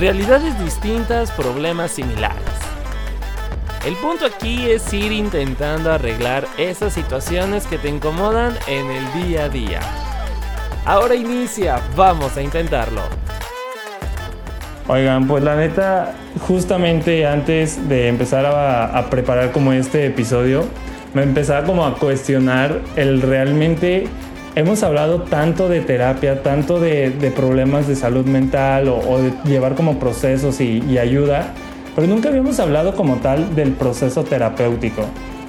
Realidades distintas, problemas similares. El punto aquí es ir intentando arreglar esas situaciones que te incomodan en el día a día. Ahora inicia, vamos a intentarlo. Oigan, pues la neta, justamente antes de empezar a, preparar como este episodio, me empezaba como a cuestionar el realmente hemos hablado tanto de terapia, tanto de, problemas de salud mental o, de llevar como procesos y, ayuda, pero nunca habíamos hablado como tal del proceso terapéutico.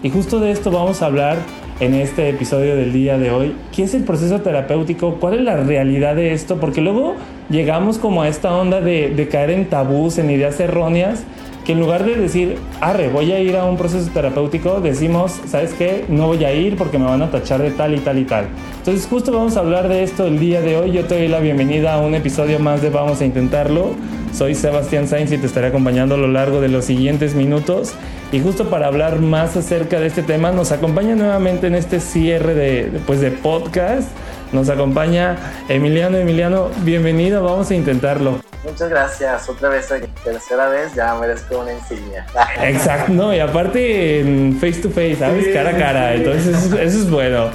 Y justo de esto vamos a hablar en este episodio del día de hoy. ¿Qué es el proceso terapéutico? ¿Cuál es la realidad de esto? Porque luego llegamos como a esta onda de, de caer en tabús, en ideas erróneas que en lugar de decir, arre, voy a ir a un proceso terapéutico, decimos, ¿sabes qué? No voy a ir porque me van a tachar de tal y tal y tal. Entonces justo vamos a hablar de esto el día de hoy. Yo te doy la bienvenida a un episodio más de Vamos a Intentarlo. Soy Sebastián Sainz y te estaré acompañando a lo largo de los siguientes minutos. Y justo para hablar más acerca de este tema, nos acompaña nuevamente en este cierre de, pues, de podcast. Nos acompaña Emiliano. Emiliano, bienvenido, vamos a intentarlo. Muchas gracias. Otra vez, tercera vez, ya merezco una insignia. Exacto, no, y aparte face to face, ¿sabes? cara a cara. Entonces, eso, es bueno.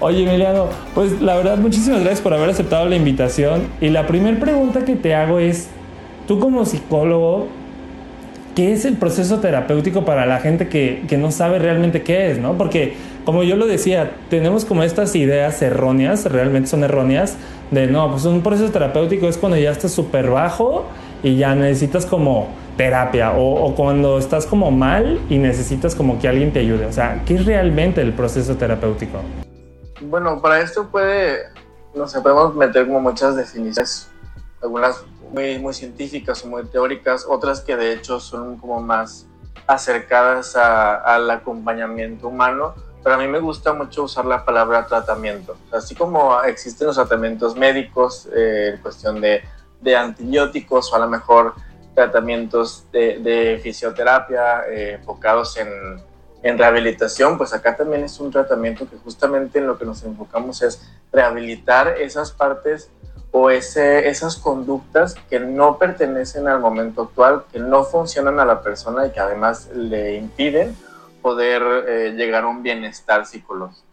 Oye, Emiliano, pues la verdad, muchísimas gracias por haber aceptado la invitación. Y la primera pregunta que te hago es: tú como psicólogo, ¿qué es el proceso terapéutico para la gente que, que no sabe realmente qué es, no? Porque como yo lo decía, tenemos como estas ideas erróneas, realmente son erróneas, de no, pues un proceso terapéutico es cuando ya estás súper bajo y ya necesitas como terapia o, cuando estás como mal y necesitas como que alguien te ayude. O sea, ¿qué es realmente el proceso terapéutico? Bueno, para esto puede, no sé, podemos meter como muchas definiciones, algunas muy, muy científicas o muy teóricas, otras que de hecho son como más acercadas al acompañamiento humano pero a mí me gusta mucho usar la palabra tratamiento. Así como existen los tratamientos médicos, eh, en cuestión de, de, antibióticos o a lo mejor tratamientos de, fisioterapia eh, enfocados en, en, rehabilitación, pues acá también es un tratamiento que justamente en lo que nos enfocamos es rehabilitar esas partes o esas conductas que no pertenecen al momento actual, que no funcionan a la persona y que además le impiden poder eh, llegar a un bienestar psicológico.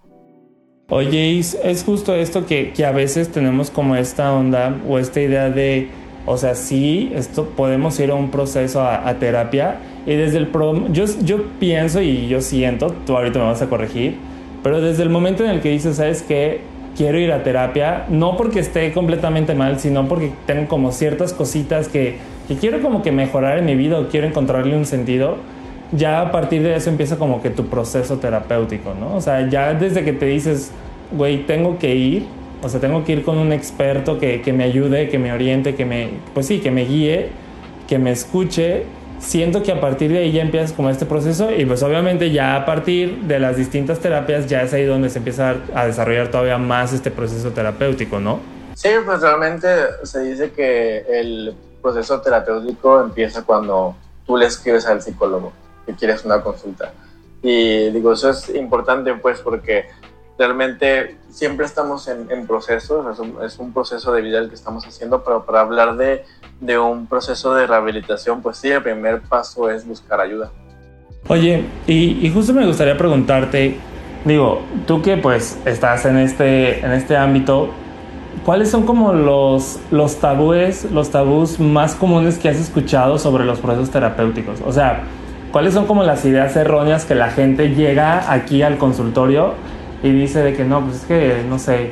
Oye, es justo esto que, que, a veces tenemos como esta onda o esta idea de, o sea, sí, esto podemos ir a un proceso a, terapia y desde el pro, yo, yo pienso y yo siento, tú ahorita me vas a corregir, pero desde el momento en el que dices, ¿sabes qué? Quiero ir a terapia, no porque esté completamente mal, sino porque tengo como ciertas cositas que, que quiero como que mejorar en mi vida o quiero encontrarle un sentido ya a partir de eso empieza como que tu proceso terapéutico, ¿no? O sea, ya desde que te dices, güey, tengo que ir, o sea, tengo que ir con un experto que, que, me ayude, que me oriente, que me, pues sí, que me guíe, que me escuche, siento que a partir de ahí ya empiezas como este proceso y pues obviamente ya a partir de las distintas terapias ya es ahí donde se empieza a desarrollar todavía más este proceso terapéutico, ¿no? Sí, pues realmente se dice que el proceso terapéutico empieza cuando tú le escribes al psicólogo que quieres una consulta. Y digo, eso es importante pues porque realmente siempre estamos en, en procesos, es un, es un, proceso de vida el que estamos haciendo, pero para hablar de, de un proceso de rehabilitación, pues sí, el primer paso es buscar ayuda. Oye, y, y, justo me gustaría preguntarte, digo, tú que pues estás en este, en este ámbito, ¿cuáles son como los, los tabúes, los tabús más comunes que has escuchado sobre los procesos terapéuticos? O sea, ¿Cuáles son como las ideas erróneas que la gente llega aquí al consultorio y dice de que no, pues es que, no sé,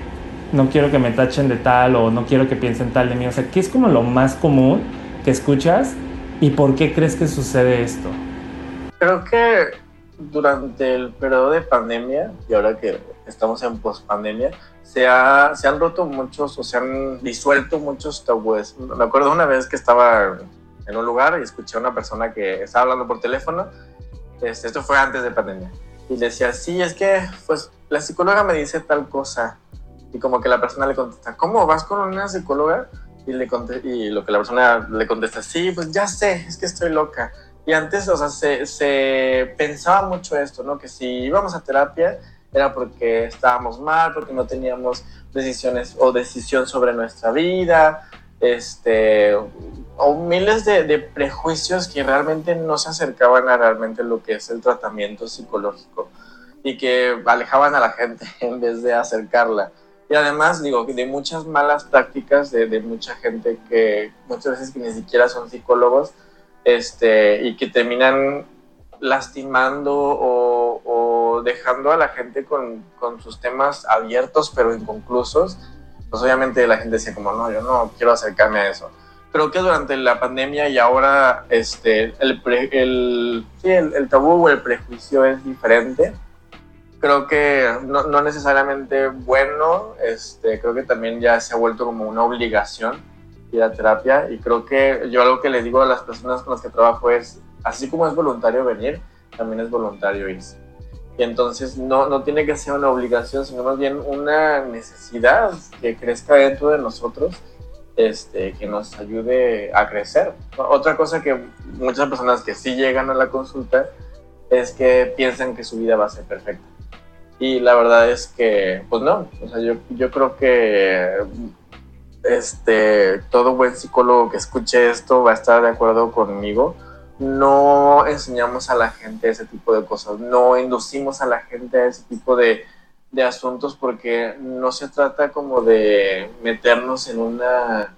no quiero que me tachen de tal o no quiero que piensen tal de mí? O sea, ¿qué es como lo más común que escuchas y por qué crees que sucede esto? Creo que durante el periodo de pandemia y ahora que estamos en pospandemia, se, ha, se han roto muchos o se han disuelto muchos tabúes. Me acuerdo una vez que estaba en un lugar y escuché a una persona que estaba hablando por teléfono. Este, esto fue antes de pandemia. Y le decía, sí, es que pues la psicóloga me dice tal cosa. Y como que la persona le contesta, ¿cómo vas con una psicóloga? Y, le y lo que la persona le contesta, sí, pues ya sé, es que estoy loca. Y antes, o sea, se, se pensaba mucho esto, ¿no? Que si íbamos a terapia era porque estábamos mal, porque no teníamos decisiones o decisión sobre nuestra vida, este, o miles de, prejuicios que realmente no se acercaban a realmente lo que es el tratamiento psicológico y que alejaban a la gente en vez de acercarla. Y además, digo, de muchas malas prácticas de, de mucha gente que muchas veces que ni siquiera son psicólogos este, y que terminan lastimando o, o dejando a la gente con, con, sus temas abiertos pero inconclusos, pues obviamente la gente decía como, no, yo no quiero acercarme a eso creo que durante la pandemia y ahora este, el, el, sí, el, tabú o el prejuicio es diferente. Creo que no, no, necesariamente bueno, este, creo que también ya se ha vuelto como una obligación ir a terapia y creo que yo algo que le digo a las personas con las que trabajo es, así como es voluntario venir, también es voluntario irse. Y entonces no, no tiene que ser una obligación, sino más bien una necesidad que crezca dentro de nosotros este, que nos ayude a crecer. Otra cosa que muchas personas que sí llegan a la consulta es que piensan que su vida va a ser perfecta. Y la verdad es que, pues no, o sea, yo, yo creo que este, todo buen psicólogo que escuche esto va a estar de acuerdo conmigo. No enseñamos a la gente ese tipo de cosas, no inducimos a la gente a ese tipo de, de asuntos porque no se trata como de meternos en una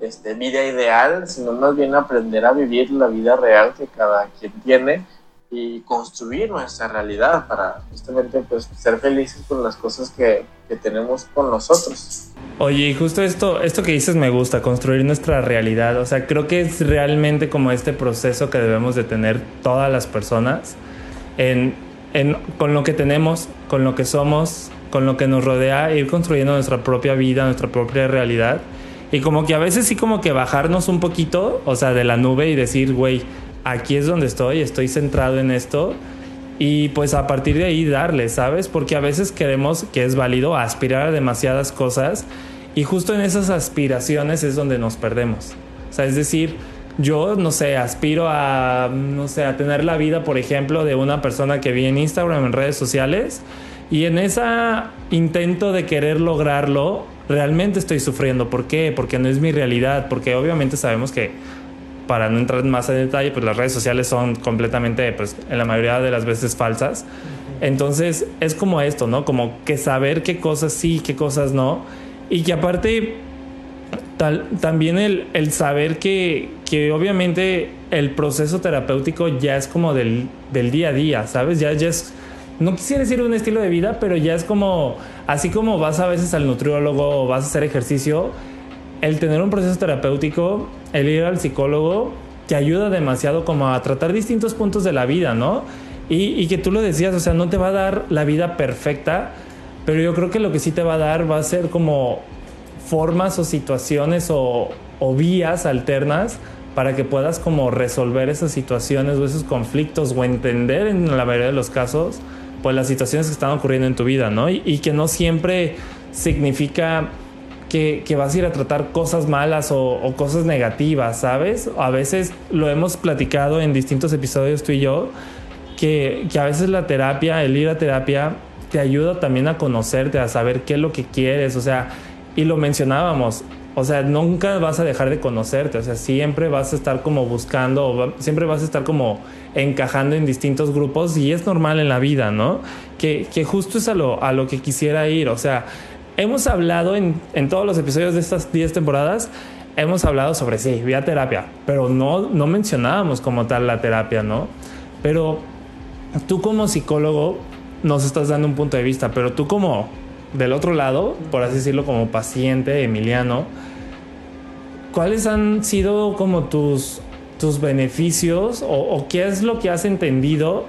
este, vida ideal, sino más bien aprender a vivir la vida real que cada quien tiene y construir nuestra realidad para justamente pues ser felices con las cosas que, que tenemos con nosotros. Oye, y justo esto, esto que dices me gusta, construir nuestra realidad. O sea, creo que es realmente como este proceso que debemos de tener todas las personas en con lo que tenemos, con lo que somos, con lo que nos rodea, ir construyendo nuestra propia vida, nuestra propia realidad. Y como que a veces sí como que bajarnos un poquito, o sea, de la nube y decir, güey, aquí es donde estoy, estoy centrado en esto. Y pues a partir de ahí darle, ¿sabes? Porque a veces queremos, que es válido, aspirar a demasiadas cosas. Y justo en esas aspiraciones es donde nos perdemos. O sea, es decir, yo, no sé, aspiro a, no sé, a tener la vida, por ejemplo, de una persona que vi en Instagram, en redes sociales, y en ese intento de querer lograrlo, realmente estoy sufriendo. ¿Por qué? Porque no es mi realidad, porque obviamente sabemos que, para no entrar más en detalle, pues las redes sociales son completamente, pues en la mayoría de las veces falsas. Entonces es como esto, ¿no? Como que saber qué cosas sí, qué cosas no. Y que aparte también el, saber que, obviamente el proceso terapéutico ya es como del, día a día, ¿sabes? Ya, ya es, no quisiera decir un estilo de vida, pero ya es como, así como vas a veces al nutriólogo o vas a hacer ejercicio, el tener un proceso terapéutico, el ir al psicólogo, te ayuda demasiado como a tratar distintos puntos de la vida, ¿no? Y, y que tú lo decías, o sea, no te va a dar la vida perfecta, pero yo creo que lo que sí te va a dar va a ser como formas o situaciones o, vías alternas para que puedas como resolver esas situaciones o esos conflictos o entender en la mayoría de los casos pues las situaciones que están ocurriendo en tu vida, ¿no? Y, que no siempre significa que, vas a ir a tratar cosas malas o, cosas negativas, ¿sabes? A veces lo hemos platicado en distintos episodios tú y yo, que, a veces la terapia, el ir a terapia, te ayuda también a conocerte, a saber qué es lo que quieres, o sea, y lo mencionábamos, o sea, nunca vas a dejar de conocerte, o sea, siempre vas a estar como buscando, siempre vas a estar como encajando en distintos grupos y es normal en la vida, ¿no? Que, que justo es a lo, a lo que quisiera ir, o sea, hemos hablado en, en todos los episodios de estas 10 temporadas, hemos hablado sobre, sí, vía terapia, pero no, no mencionábamos como tal la terapia, ¿no? Pero tú como psicólogo nos estás dando un punto de vista, pero tú como del otro lado, por así decirlo, como paciente, Emiliano, ¿cuáles han sido como tus, tus beneficios o, qué es lo que has entendido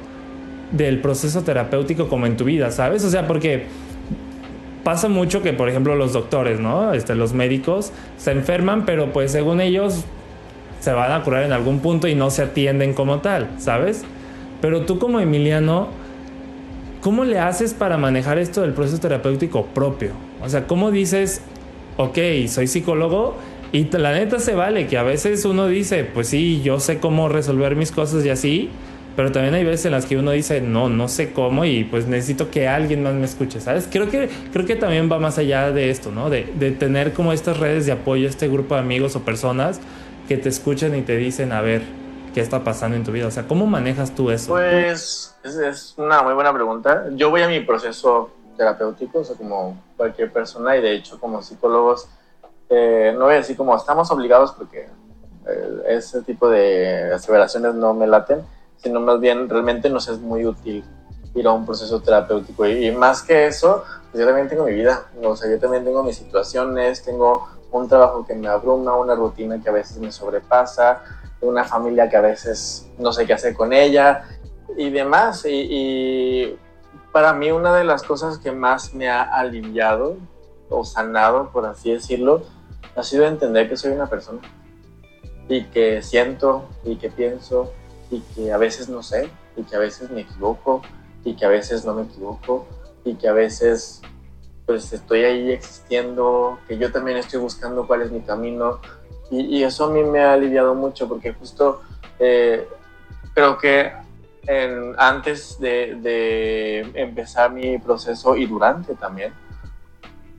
del proceso terapéutico como en tu vida, ¿sabes? O sea, porque pasa mucho que, por ejemplo, los doctores, ¿no? Este, los médicos se enferman, pero pues según ellos se van a curar en algún punto y no se atienden como tal, ¿sabes? Pero tú como Emiliano, ¿Cómo le haces para manejar esto del proceso terapéutico propio? O sea, ¿cómo dices, ok, soy psicólogo y la neta se vale que a veces uno dice, pues sí, yo sé cómo resolver mis cosas y así, pero también hay veces en las que uno dice, no, no sé cómo y pues necesito que alguien más me escuche, ¿sabes? Creo que, creo que también va más allá de esto, ¿no? De, de tener como estas redes de apoyo, este grupo de amigos o personas que te escuchan y te dicen, a ver, ¿qué está pasando en tu vida? O sea, ¿cómo manejas tú eso? Pues es, una muy buena pregunta. Yo voy a mi proceso terapéutico, o sea, como cualquier persona, y de hecho como psicólogos, eh, no voy a decir como estamos obligados porque eh, ese tipo de aseveraciones no me laten, sino más bien realmente nos es muy útil ir a un proceso terapéutico. Y, más que eso, pues yo también tengo mi vida, o sea, yo también tengo mis situaciones, tengo un trabajo que me abruma, una rutina que a veces me sobrepasa, una familia que a veces no sé qué hacer con ella y demás. Y, para mí una de las cosas que más me ha aliviado o sanado, por así decirlo, ha sido entender que soy una persona y que siento y que pienso y que a veces no sé y que a veces me equivoco y que a veces no me equivoco y que a veces pues estoy ahí existiendo, que yo también estoy buscando cuál es mi camino. Y, eso a mí me ha aliviado mucho porque justo eh, creo que antes de, empezar mi proceso y durante también,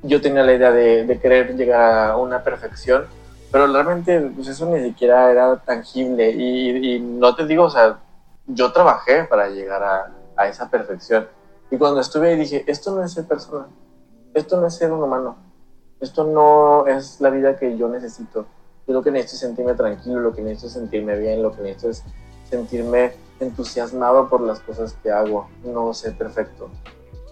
yo tenía la idea de, querer llegar a una perfección, pero realmente pues eso ni siquiera era tangible y, no te digo, o sea, yo trabajé para llegar a, a esa perfección. Y cuando estuve ahí dije, esto no es ser persona, esto no es ser un humano, esto no es la vida que yo necesito. Yo lo que necesito es sentirme tranquilo, lo que necesito es sentirme bien, lo que necesito es sentirme entusiasmado por las cosas que hago, no ser perfecto.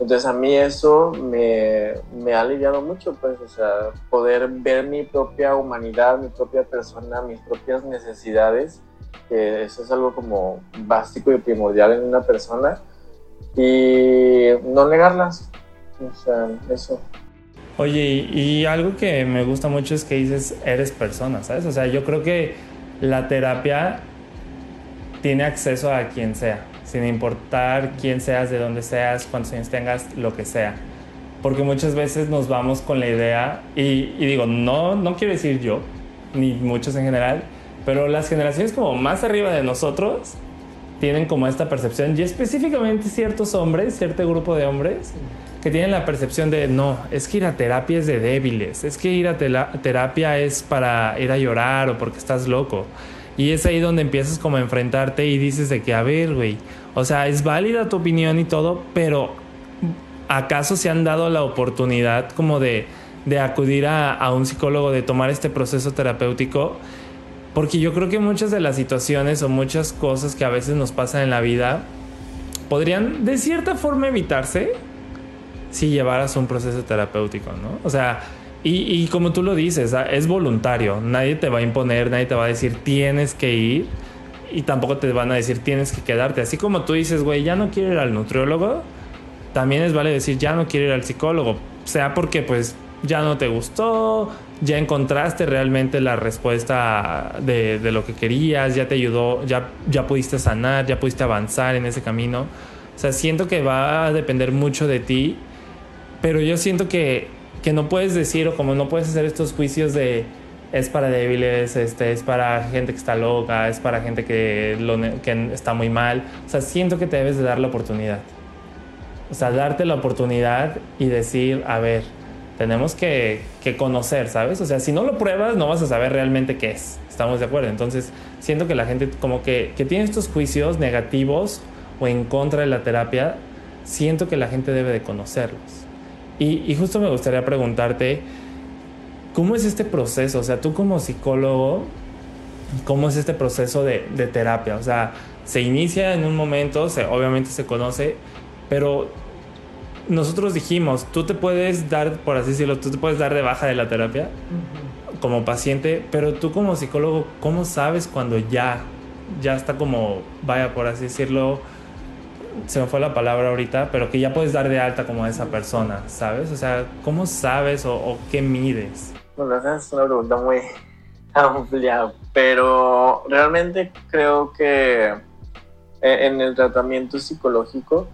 Entonces a mí eso me, ha aliviado mucho, pues, o sea, poder ver mi propia humanidad, mi propia persona, mis propias necesidades, que eso es algo como básico y primordial en una persona, y no negarlas, o sea, eso. Oye, y, algo que me gusta mucho es que dices, eres persona, ¿sabes? O sea, yo creo que la terapia tiene acceso a quien sea, sin importar quién seas, de dónde seas, cuántos años tengas, lo que sea. Porque muchas veces nos vamos con la idea, y, digo, no, no quiero decir yo, ni muchos en general, pero las generaciones como más arriba de nosotros tienen como esta percepción, y específicamente ciertos hombres, cierto grupo de hombres, que tienen la percepción de no, es que ir a terapia es de débiles, es que ir a terapia es para ir a llorar o porque estás loco. Y es ahí donde empiezas como a enfrentarte y dices de que, a ver, güey, o sea, es válida tu opinión y todo, pero ¿acaso se han dado la oportunidad como de, de acudir a, a un psicólogo, de tomar este proceso terapéutico? Porque yo creo que muchas de las situaciones o muchas cosas que a veces nos pasan en la vida podrían de cierta forma evitarse si llevaras un proceso terapéutico, ¿no? O sea, y, como tú lo dices, ah, es voluntario, nadie te va a imponer, nadie te va a decir tienes que ir y tampoco te van a decir tienes que quedarte. Así como tú dices, güey, ya no quiero ir al nutriólogo, también es vale decir ya no quiero ir al psicólogo, sea porque pues ya no te gustó, ya encontraste realmente la respuesta de, de, lo que querías, ya te ayudó, ya, ya pudiste sanar, ya pudiste avanzar en ese camino. O sea, siento que va a depender mucho de ti pero yo siento que, que no puedes decir o como no puedes hacer estos juicios de es para débiles, este, es para gente que está loca, es para gente que, lo, que está muy mal. O sea, siento que te debes de dar la oportunidad. O sea, darte la oportunidad y decir, a ver, tenemos que, que, conocer, ¿sabes? O sea, si no lo pruebas, no vas a saber realmente qué es. Estamos de acuerdo. Entonces, siento que la gente como que, que tiene estos juicios negativos o en contra de la terapia, siento que la gente debe de conocerlos. Y, justo me gustaría preguntarte, ¿cómo es este proceso? O sea, tú como psicólogo, ¿cómo es este proceso de, terapia? O sea, se inicia en un momento, se, obviamente se conoce, pero nosotros dijimos, tú te puedes dar, por así decirlo, tú te puedes dar de baja de la terapia como paciente, pero tú como psicólogo, ¿cómo sabes cuando ya, ya está como, vaya, por así decirlo, se me fue la palabra ahorita, pero que ya puedes dar de alta como a esa persona, ¿sabes? O sea, ¿cómo sabes o, qué mides? Bueno, esa es una pregunta muy amplia, pero realmente creo que e, en el tratamiento psicológico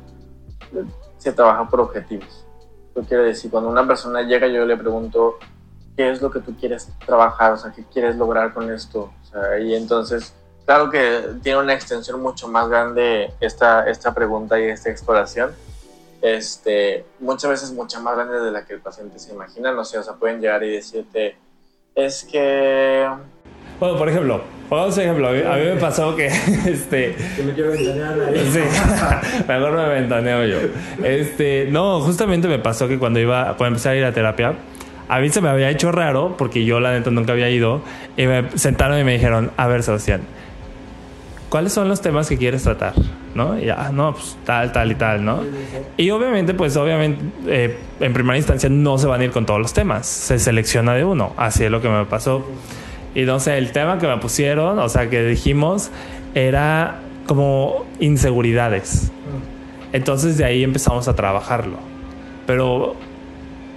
se trabaja por objetivos. Yo quiero decir, cuando una persona llega, yo le pregunto, ¿qué es lo que tú quieres trabajar? O sea, ¿qué quieres lograr con esto? O sea, y entonces claro que tiene una extensión mucho más grande esta, esta pregunta y esta exploración. Este, muchas veces mucha más grande de la que el paciente se imagina. No sé, o sea, pueden llegar y decirte, es que Bueno, por ejemplo, Vamos a ejemplo, a mí, me pasó que este. Que me quiero ventanear Sí, mejor me ventaneo yo. Este, no, justamente me pasó que cuando iba, cuando empecé a ir a terapia, a mí se me había hecho raro, porque yo la neta nunca había ido, y me sentaron y me dijeron, a ver, Sebastián, ¿cuáles son los temas que quieres tratar? ¿No? Y ya, no, pues tal, tal y tal, ¿no? Y obviamente, pues obviamente, eh, en primera instancia no se van a ir con todos los temas, se selecciona de uno, así es lo que me pasó. Y sé, el tema que me pusieron, o sea, que dijimos, era como inseguridades. Entonces de ahí empezamos a trabajarlo. Pero,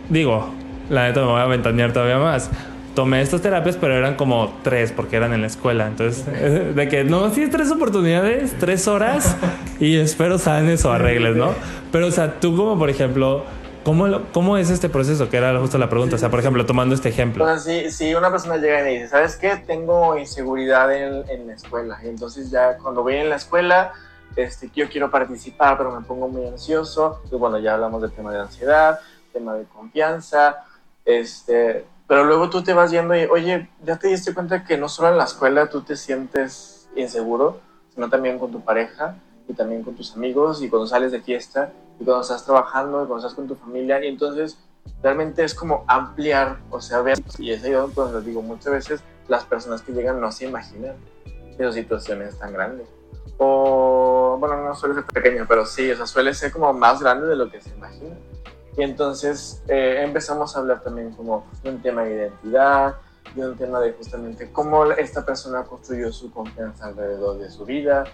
digo, la neta me voy a ventanear todavía más. Tomé estas terapias, pero eran como tres porque eran en la escuela. Entonces, de que no, sí, tres oportunidades, tres horas y espero sanes o arregles, ¿no? Pero, o sea, tú como, por ejemplo, ¿Cómo, ¿Cómo es este proceso? Que era justo la pregunta. O sea, por ejemplo, tomando este ejemplo. O sea, si, una persona llega y me dice, ¿sabes qué? Tengo inseguridad en, en, la escuela. Y entonces ya cuando voy en la escuela, este, yo quiero participar, pero me pongo muy ansioso. Y bueno, ya hablamos del tema de ansiedad, tema de confianza. Este, pero luego tú te vas yendo y, oye, ¿ya te diste cuenta que no solo en la escuela tú te sientes inseguro, sino también con tu pareja y también con tus amigos y cuando sales de fiesta? y cuando estás trabajando y cuando estás con tu familia y entonces realmente es como ampliar, o sea, ver, y es ahí donde les digo, muchas veces las personas que llegan no se imaginan esas situaciones tan grandes. O, bueno, no suele ser pequeña, pero sí, o sea, suele ser como más grande de lo que se imagina. Y entonces eh, empezamos a hablar también como de un tema de identidad, de un tema de justamente cómo esta persona construyó su confianza alrededor de su vida,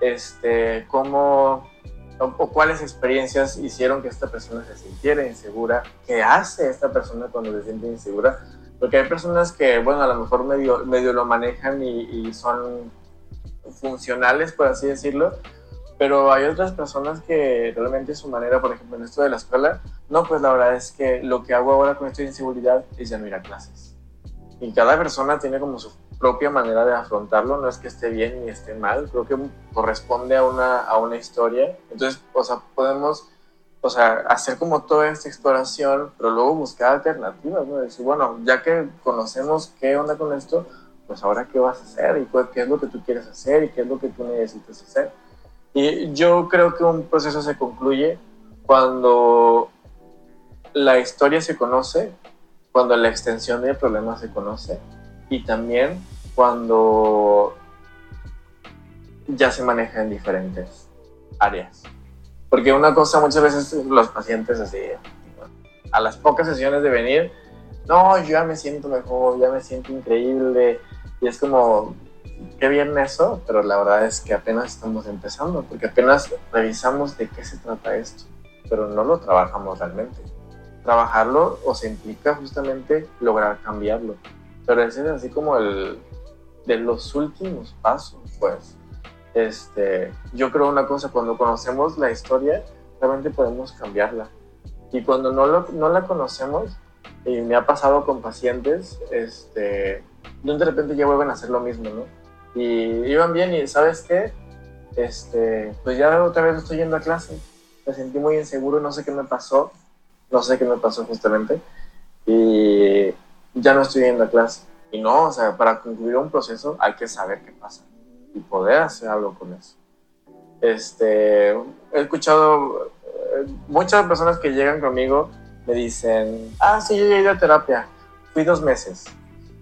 este, cómo o, cuáles experiencias hicieron que esta persona se sintiera insegura, qué hace esta persona cuando se siente insegura, porque hay personas que, bueno, a lo mejor medio, medio lo manejan y, son funcionales, por así decirlo, pero hay otras personas que realmente su manera, por ejemplo, en esto de la escuela, no, pues la verdad es que lo que hago ahora con esta inseguridad es ya no ir a clases. Y cada persona tiene como su propia manera de afrontarlo, no es que esté bien ni esté mal, creo que corresponde a una, a una historia. Entonces, o sea, podemos o sea, hacer como toda esta exploración, pero luego buscar alternativas, ¿no? Decir, bueno, ya que conocemos qué onda con esto, pues ahora qué vas a hacer y qué es lo que tú quieres hacer y qué es lo que tú necesitas hacer. Y yo creo que un proceso se concluye cuando la historia se conoce, cuando la extensión del problema se conoce y también cuando ya se maneja en diferentes áreas. Porque una cosa muchas veces los pacientes así, a las pocas sesiones de venir, no, yo ya me siento mejor, ya me siento increíble, y es como, qué bien eso, pero la verdad es que apenas estamos empezando, porque apenas revisamos de qué se trata esto, pero no lo trabajamos realmente. Trabajarlo o se implica justamente lograr cambiarlo pero ese es así como el de los últimos pasos, pues. Este, yo creo una cosa, cuando conocemos la historia, realmente podemos cambiarla. Y cuando no, lo, no la conocemos, y me ha pasado con pacientes, este, de repente ya vuelven a hacer lo mismo, ¿no? Y iban bien y ¿sabes qué? Este, pues ya otra vez estoy yendo a clase. Me sentí muy inseguro, no sé qué me pasó, no sé qué me pasó justamente. Y ya no estoy yendo a clase. Y no, o sea, para concluir un proceso hay que saber qué pasa y poder hacer algo con eso. Este, he escuchado eh, muchas personas que llegan conmigo me dicen, ah, sí, yo ya he ido a terapia, fui dos meses.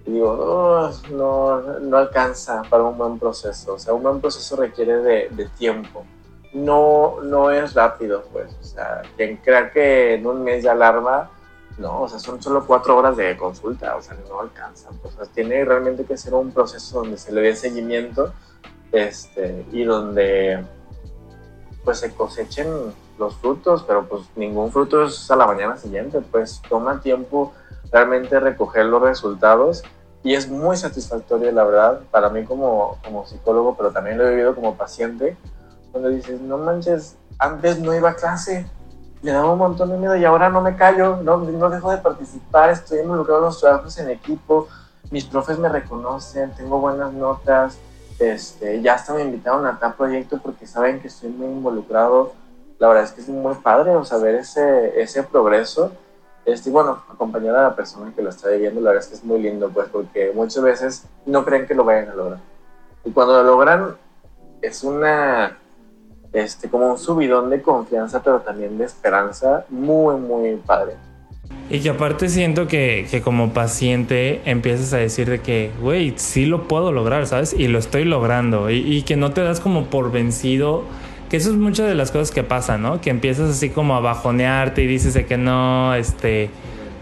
Digo, no, no alcanza para un buen proceso. O sea, un buen proceso requiere de, de tiempo. No, no es rápido, pues. O sea, quien crea que en un mes ya alarma, no, o sea, son solo cuatro horas de consulta, o sea, no alcanza. O sea, tiene realmente que ser un proceso donde se le dé seguimiento este, y donde pues se cosechen los frutos, pero pues ningún fruto es a la mañana siguiente, pues toma tiempo realmente recoger los resultados y es muy satisfactorio, la verdad, para mí como, como psicólogo, pero también lo he vivido como paciente, cuando dices, no manches, antes no iba a clase, me daba un montón de miedo y ahora no me callo, no, no dejo de participar, estoy involucrado en los trabajos en equipo, mis profes me reconocen, tengo buenas notas, este, ya hasta me invitaron a tal proyecto porque saben que estoy muy involucrado. La verdad es que es muy padre o saber ese, ese progreso. Este, bueno, acompañar a la persona que lo está viviendo, la verdad es que es muy lindo, pues, porque muchas veces no creen que lo vayan a lograr. Y cuando lo logran, es una, este, como un subidón de confianza, pero también de esperanza, muy, muy padre. Y que aparte siento que, que como paciente empiezas a decir de que, güey, sí lo puedo lograr, ¿sabes? Y lo estoy logrando. Y, y, que no te das como por vencido. Que eso es muchas de las cosas que pasan, ¿no? Que empiezas así como a bajonearte y dices de que no, este,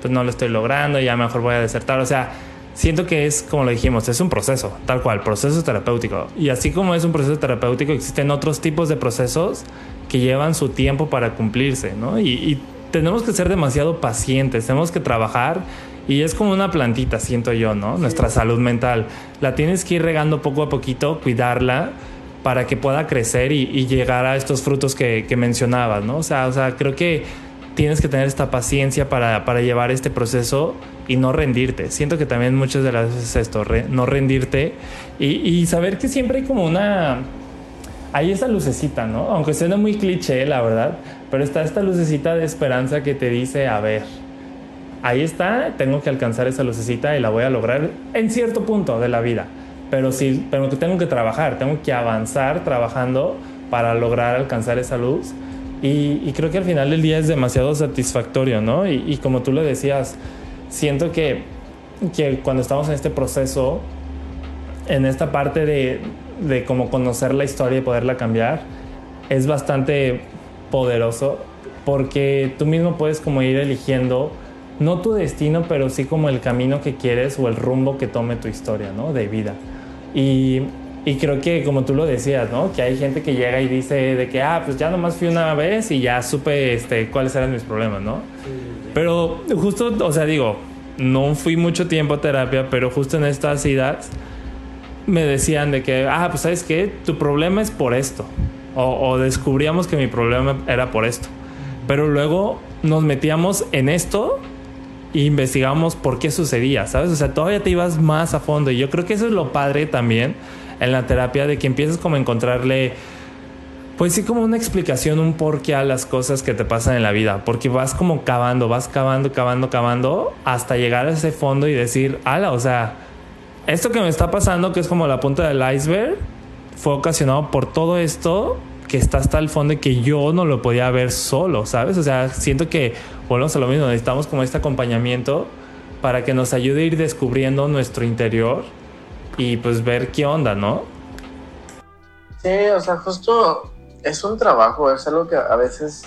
pues no lo estoy logrando, ya mejor voy a desertar. O sea, siento que es, como lo dijimos, es un proceso, tal cual, proceso terapéutico. Y así como es un proceso terapéutico, existen otros tipos de procesos que llevan su tiempo para cumplirse, ¿no? Y, y tenemos que ser demasiado pacientes, tenemos que trabajar y es como una plantita, siento yo, ¿no? Nuestra salud mental. La tienes que ir regando poco a poquito, cuidarla para que pueda crecer y, llegar a estos frutos que, mencionabas, ¿no? O sea, o sea, creo que tienes que tener esta paciencia para, llevar este proceso y no rendirte. Siento que también muchas de las veces es esto, no rendirte y, y saber que siempre hay como una hay esa lucecita, ¿no? Aunque suena muy cliché, la verdad, pero está esta lucecita de esperanza que te dice, a ver, ahí está, tengo que alcanzar esa lucecita y la voy a lograr en cierto punto de la vida. Pero sí, pero que tengo que trabajar, tengo que avanzar trabajando para lograr alcanzar esa luz. Y, creo que al final del día es demasiado satisfactorio, ¿no? Y, y como tú lo decías, siento que, que cuando estamos en este proceso, en esta parte de, de como conocer la historia y poderla cambiar, es bastante poderoso porque tú mismo puedes como ir eligiendo no tu destino, pero sí como el camino que quieres o el rumbo que tome tu historia, ¿no? De vida. Y, y creo que como tú lo decías, ¿no? Que hay gente que llega y dice de que, ah, pues ya nomás fui una vez y ya supe este, cuáles eran mis problemas, ¿no? Pero justo, o sea, digo, no fui mucho tiempo a terapia, pero justo en estas idas me decían de que, ah, pues sabes qué, tu problema es por esto. O, descubríamos que mi problema era por esto. Pero luego nos metíamos en esto e investigamos por qué sucedía, ¿sabes? O sea, todavía te ibas más a fondo. Y yo creo que eso es lo padre también en la terapia, de que empiezas como a encontrarle, pues sí, como una explicación, un porqué a las cosas que te pasan en la vida. Porque vas como cavando, vas cavando, cavando, cavando, hasta llegar a ese fondo y decir, ala, o sea, esto que me está pasando, que es como la punta del iceberg, fue ocasionado por todo esto que está hasta el fondo y que yo no lo podía ver solo, ¿sabes? O sea, siento que volvemos a lo mismo, necesitamos como este acompañamiento para que nos ayude a ir descubriendo nuestro interior y pues ver qué onda, ¿no? Sí, o sea, justo es un trabajo, es algo que a veces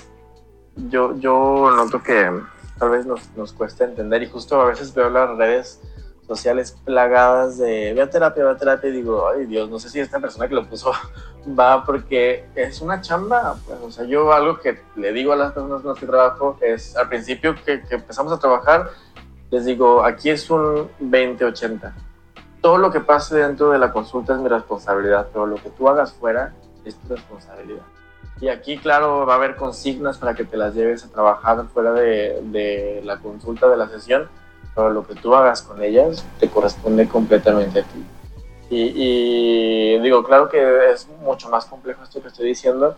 yo, yo noto que tal vez nos, nos cuesta entender y justo a veces veo las redes sociales plagadas de ve a terapia, ve a terapia, y digo, ay Dios, no sé si esta persona que lo puso va porque es una chamba. Pues, o sea, yo algo que le digo a las personas con las que trabajo es al principio que, que empezamos a trabajar, les digo, aquí es un 20-80. Todo lo que pase dentro de la consulta es mi responsabilidad, pero lo que tú hagas fuera es tu responsabilidad. Y aquí, claro, va a haber consignas para que te las lleves a trabajar fuera de, de la consulta, de la sesión, pero lo que tú hagas con ellas te corresponde completamente a ti. Y, digo, claro que es mucho más complejo esto que estoy diciendo,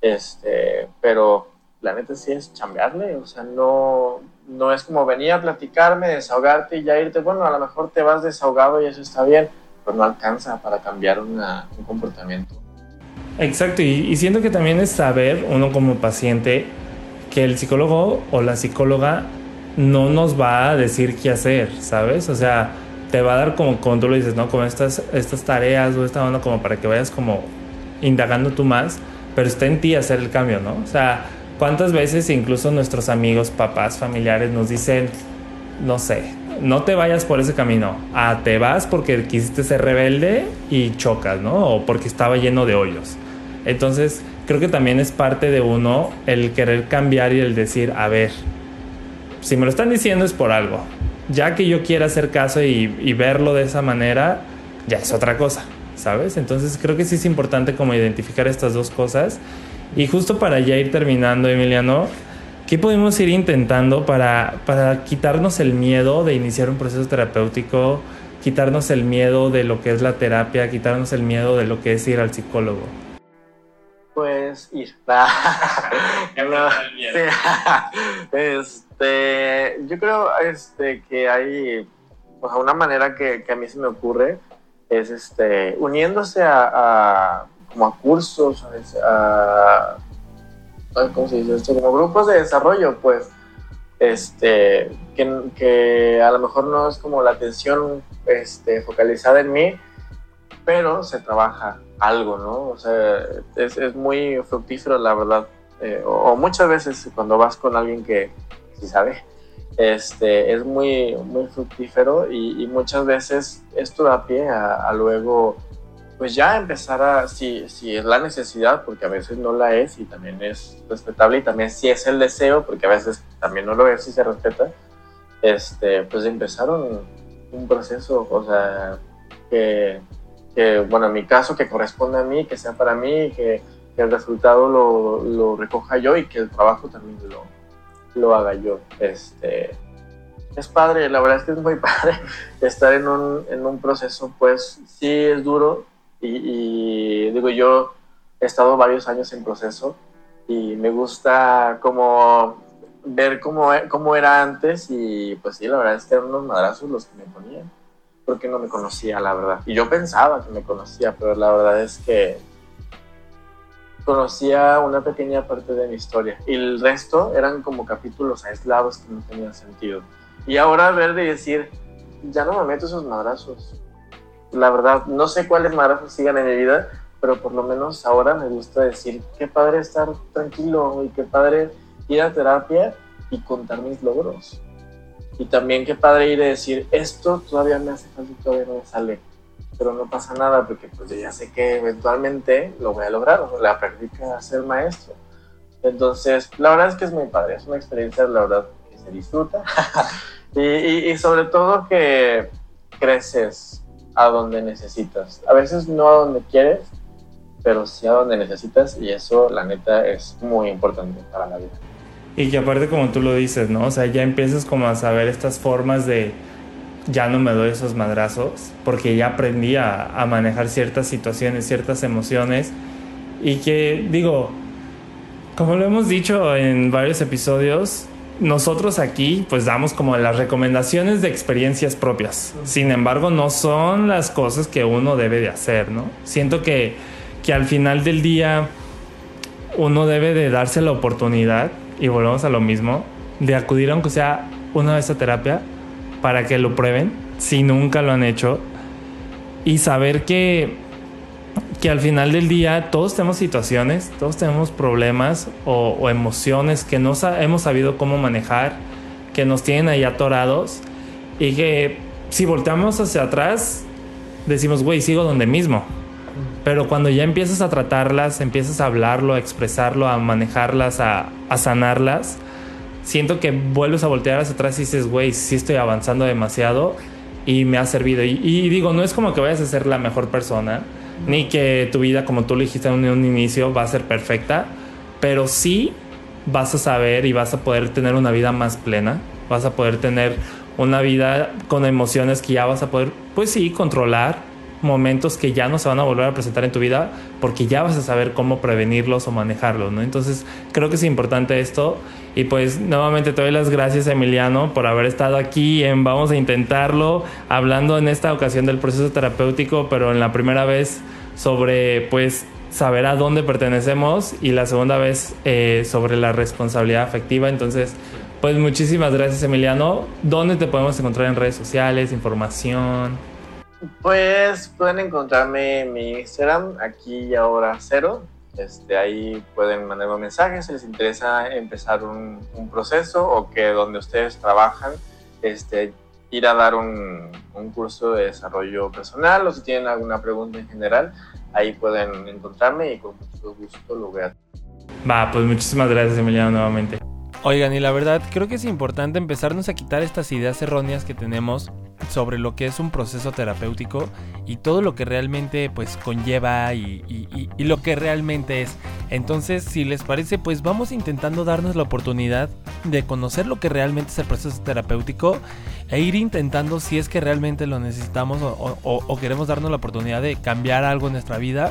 este, pero la neta sí es chambearle, o sea, no, no es como venir a platicarme, desahogarte y ya irte, bueno, a lo mejor te vas desahogado y eso está bien, pero no alcanza para cambiar un comportamiento. Exacto, y, y siento que también es saber, uno como paciente, que el psicólogo o la psicóloga no nos va a decir qué hacer, ¿sabes? O sea, te va a dar como, como tú lo dices, ¿no? Como estas, estas tareas o esta onda como para que vayas como indagando tú más, pero está en ti hacer el cambio, ¿no? O sea, ¿cuántas veces incluso nuestros amigos, papás, familiares nos dicen, no sé, no te vayas por ese camino, ah, te vas porque quisiste ser rebelde y chocas, ¿no? O porque estaba lleno de hoyos. Entonces, creo que también es parte de uno el querer cambiar y el decir, a ver, si me lo están diciendo es por algo. Ya que yo quiera hacer caso y, verlo de esa manera, ya es otra cosa, ¿sabes? Entonces creo que sí es importante como identificar estas dos cosas. Y justo para ya ir terminando, Emiliano, ¿qué podemos ir intentando para, para quitarnos el miedo de iniciar un proceso terapéutico? quitarnos el miedo de lo que es la terapia, quitarnos el miedo de lo que es ir al psicólogo? Pues ir. Este, yo creo este, que hay o sea, una manera que, a mí se me ocurre es este, uniéndose a, como a cursos, a, ¿cómo dice esto? Como grupos de desarrollo, pues, este, que, que, a lo mejor no es como la atención este, focalizada en mí, pero se trabaja algo, ¿no? O sea, es, es muy fructífero, la verdad. Eh, o, muchas veces cuando vas con alguien que sí sabe, este, es muy, muy fructífero y, muchas veces esto da pie a, luego, pues ya empezar a, si, si, es la necesidad, porque a veces no la es y también es respetable y también si es el deseo, porque a veces también no lo es y se respeta, este, pues empezar un, proceso, o sea, que, bueno, en mi caso, que corresponda a mí, que sea para mí, que, que el resultado lo, lo, recoja yo y que el trabajo también lo, lo haga yo. Este, es padre, la verdad es que es muy padre estar en un, en un proceso, pues sí es duro y, digo, yo he estado varios años en proceso y me gusta como ver cómo, cómo era antes y pues sí, la verdad es que eran unos madrazos los que me ponían porque no me conocía, la verdad. Y yo pensaba que me conocía, pero la verdad es que conocía una pequeña parte de mi historia y el resto eran como capítulos aislados que no tenían sentido. Y ahora ver de decir, ya no me meto esos madrazos. La verdad, no sé cuáles madrazos sigan en mi vida, pero por lo menos ahora me gusta decir, qué padre estar tranquilo y qué padre ir a terapia y contar mis logros. Y también qué padre ir a decir, esto todavía me hace falta y todavía no me sale pero no pasa nada porque pues yo ya sé que eventualmente lo voy a lograr, la práctica a ser maestro. Entonces, la verdad es que es muy padre, es una experiencia, la verdad, que se disfruta y, y, sobre todo que creces a donde necesitas. A veces no a donde quieres, pero sí a donde necesitas y eso, la neta, es muy importante para la vida. Y que aparte, como tú lo dices, ¿no? O sea, ya empiezas como a saber estas formas de ya no me doy esos madrazos porque ya aprendí a, manejar ciertas situaciones, ciertas emociones y que digo, como lo hemos dicho en varios episodios, nosotros aquí pues damos como las recomendaciones de experiencias propias. Sin embargo, no son las cosas que uno debe de hacer, ¿no? Siento que, que al final del día uno debe de darse la oportunidad, y volvemos a lo mismo, de acudir aunque sea una vez a terapia para que lo prueben si nunca lo han hecho y saber que, que al final del día todos tenemos situaciones, todos tenemos problemas o, emociones que no hemos sabido cómo manejar, que nos tienen ahí atorados y que si volteamos hacia atrás decimos, güey, sigo donde mismo. Pero cuando ya empiezas a tratarlas, empiezas a hablarlo, a expresarlo, a manejarlas, a, a sanarlas, siento que vuelves a voltear hacia atrás y dices, güey, sí estoy avanzando demasiado y me ha servido. Y, digo, no es como que vayas a ser la mejor persona, ni que tu vida, como tú lo dijiste en un, inicio, va a ser perfecta, pero sí vas a saber y vas a poder tener una vida más plena, vas a poder tener una vida con emociones que ya vas a poder, pues sí, controlar momentos que ya no se van a volver a presentar en tu vida porque ya vas a saber cómo prevenirlos o manejarlos, ¿no? Entonces creo que es importante esto y pues nuevamente te doy las gracias Emiliano por haber estado aquí en Vamos a Intentarlo, hablando en esta ocasión del proceso terapéutico, pero en la primera vez sobre pues saber a dónde pertenecemos y la segunda vez eh, sobre la responsabilidad afectiva. Entonces, pues muchísimas gracias Emiliano. ¿Dónde te podemos encontrar en redes sociales, información? Pues pueden encontrarme en mi Instagram, aquí y ahora cero. Este, ahí pueden mandarme mensajes si les interesa empezar un, proceso o que donde ustedes trabajan, este, ir a dar un, un, curso de desarrollo personal o si tienen alguna pregunta en general, ahí pueden encontrarme y con mucho gusto lo voy a... Va, pues muchísimas gracias Emiliano nuevamente. Oigan, y la verdad creo que es importante empezarnos a quitar estas ideas erróneas que tenemos sobre lo que es un proceso terapéutico y todo lo que realmente pues conlleva y, y, lo que realmente es. Entonces, si les parece, pues vamos intentando darnos la oportunidad de conocer lo que realmente es el proceso terapéutico e ir intentando si es que realmente lo necesitamos o, queremos darnos la oportunidad de cambiar algo en nuestra vida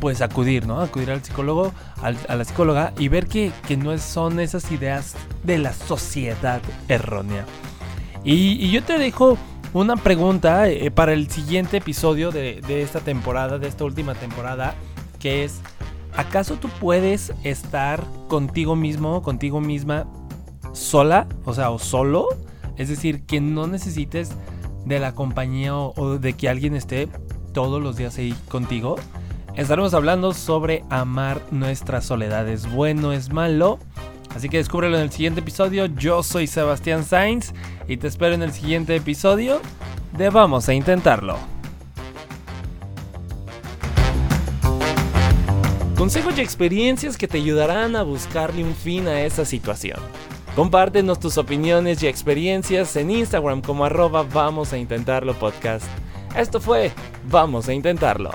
pues acudir, ¿no? Acudir al psicólogo, a la psicóloga y ver que, no son esas ideas de la sociedad errónea. Y, yo te dejo una pregunta eh, para el siguiente episodio de, de esta temporada, de esta última temporada, que es, ¿acaso tú puedes estar contigo mismo, contigo misma, sola, o sea, o solo? Es decir, que no necesites de la compañía o, de que alguien esté todos los días ahí contigo. Estaremos hablando sobre amar nuestra soledad. ¿Es bueno, es malo? Así que descúbrelo en el siguiente episodio. Yo soy Sebastián Sainz y te espero en el siguiente episodio de Vamos a Intentarlo. Consejos y experiencias que te ayudarán a buscarle un fin a esa situación. Compártenos tus opiniones y experiencias en Instagram como arroba vamos a intentarlo podcast. Esto fue Vamos a intentarlo.